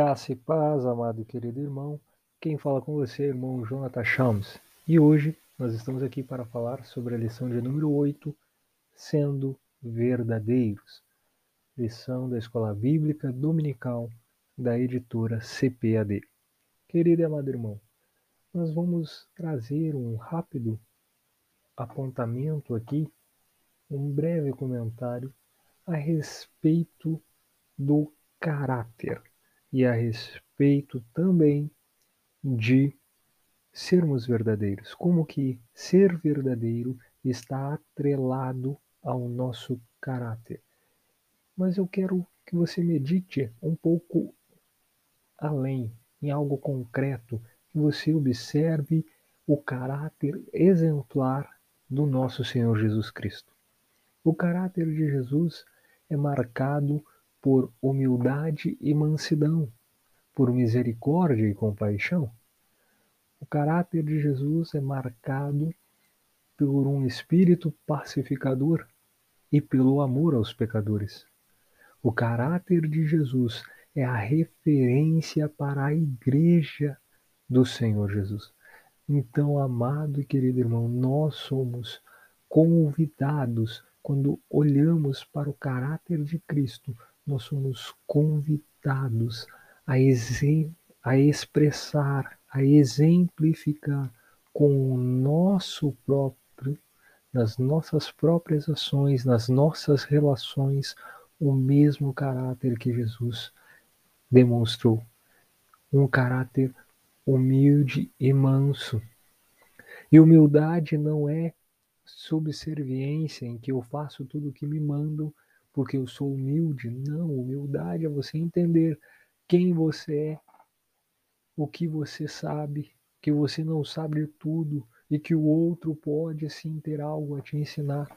Graça e paz, amado e querido irmão. Quem fala com você é o irmão Jonathan Chalmes. E hoje nós estamos aqui para falar sobre a lição de número 8, Sendo Verdadeiros. Lição da Escola Bíblica Dominical da editora CPAD. Querido e amado irmão, nós vamos trazer um rápido apontamento aqui, um breve comentário a respeito do caráter e a respeito também de sermos verdadeiros. Como que ser verdadeiro está atrelado ao nosso caráter. Mas eu quero que você medite um pouco além, em algo concreto, que você observe o caráter exemplar do nosso Senhor Jesus Cristo. O caráter de Jesus é marcado por humildade e mansidão, por misericórdia e compaixão. O caráter de Jesus é marcado por um espírito pacificador e pelo amor aos pecadores. O caráter de Jesus é a referência para a igreja do Senhor Jesus. Então, amado e querido irmão, nós somos convidados, quando olhamos para o caráter de Cristo, nós somos convidados a, a expressar, a exemplificar com o nosso próprio, nas nossas próprias ações, nas nossas relações, o mesmo caráter que Jesus demonstrou. Um caráter humilde e manso. E humildade não é subserviência em que eu faço tudo o que me mandam porque eu sou humilde. Não, humildade é você entender quem você é, o que você sabe, que você não sabe tudo e que o outro pode sim ter algo a te ensinar.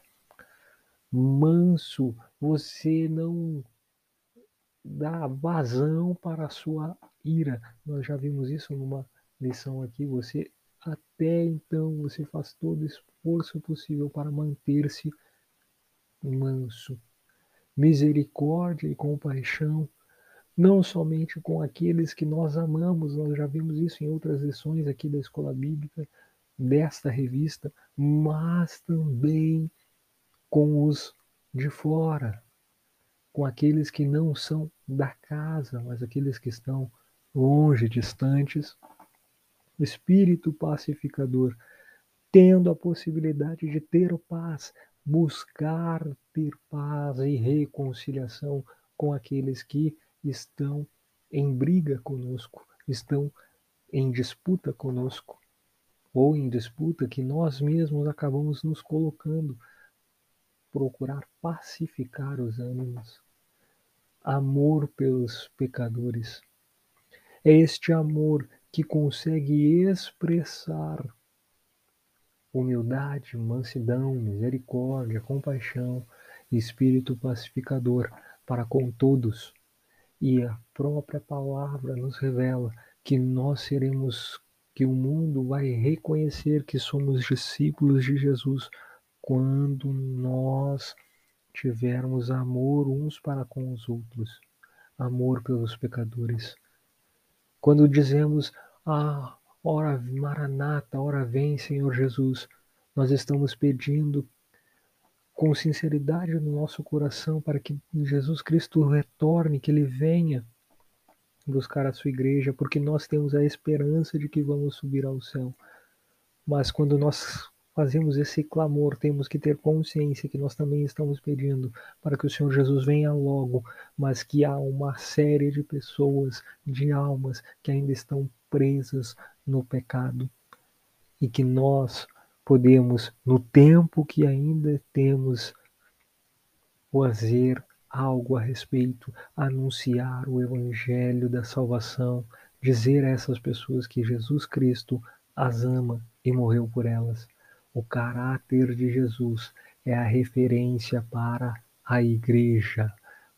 Manso, você não dá vazão para a sua ira. Nós já vimos isso numa lição aqui. Você até então você faz todo o esforço possível para manter-se manso misericórdia e compaixão, não somente com aqueles que nós amamos, nós já vimos isso em outras lições aqui da Escola Bíblica, desta revista, mas também com os de fora, com aqueles que não são da casa, mas aqueles que estão longe, distantes. Espírito pacificador, tendo a possibilidade de ter paz, buscar ter paz e reconciliação com aqueles que estão em briga conosco, estão em disputa conosco, ou em disputa que nós mesmos acabamos nos colocando. Procurar pacificar os ânimos. Amor pelos pecadores. É este amor que consegue expressar humildade, mansidão, misericórdia, compaixão espírito pacificador para com todos. E a própria palavra nos revela que nós seremos, que o mundo vai reconhecer que somos discípulos de Jesus quando nós tivermos amor uns para com os outros, amor pelos pecadores. Quando dizemos, ah, Ora, Maranata, ora vem, Senhor Jesus. Nós estamos pedindo com sinceridade no nosso coração para que Jesus Cristo retorne, que Ele venha buscar a sua igreja, porque nós temos a esperança de que vamos subir ao céu. Mas quando nós fazemos esse clamor, temos que ter consciência que nós também estamos pedindo para que o Senhor Jesus venha logo, mas que há uma série de pessoas, de almas que ainda estão presas no pecado e que nós podemos, no tempo que ainda temos, fazer algo a respeito, anunciar o evangelho da salvação, dizer a essas pessoas que Jesus Cristo as ama e morreu por elas. O caráter de Jesus é a referência para a igreja.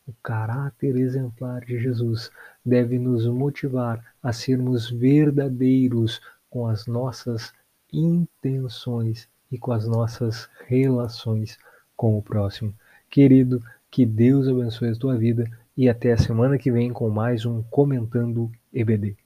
O caráter exemplar de Jesus deve nos motivar a sermos verdadeiros com as nossas intenções e com as nossas relações com o próximo. Querido, que Deus abençoe a tua vida e até a semana que vem com mais um Comentando EBD.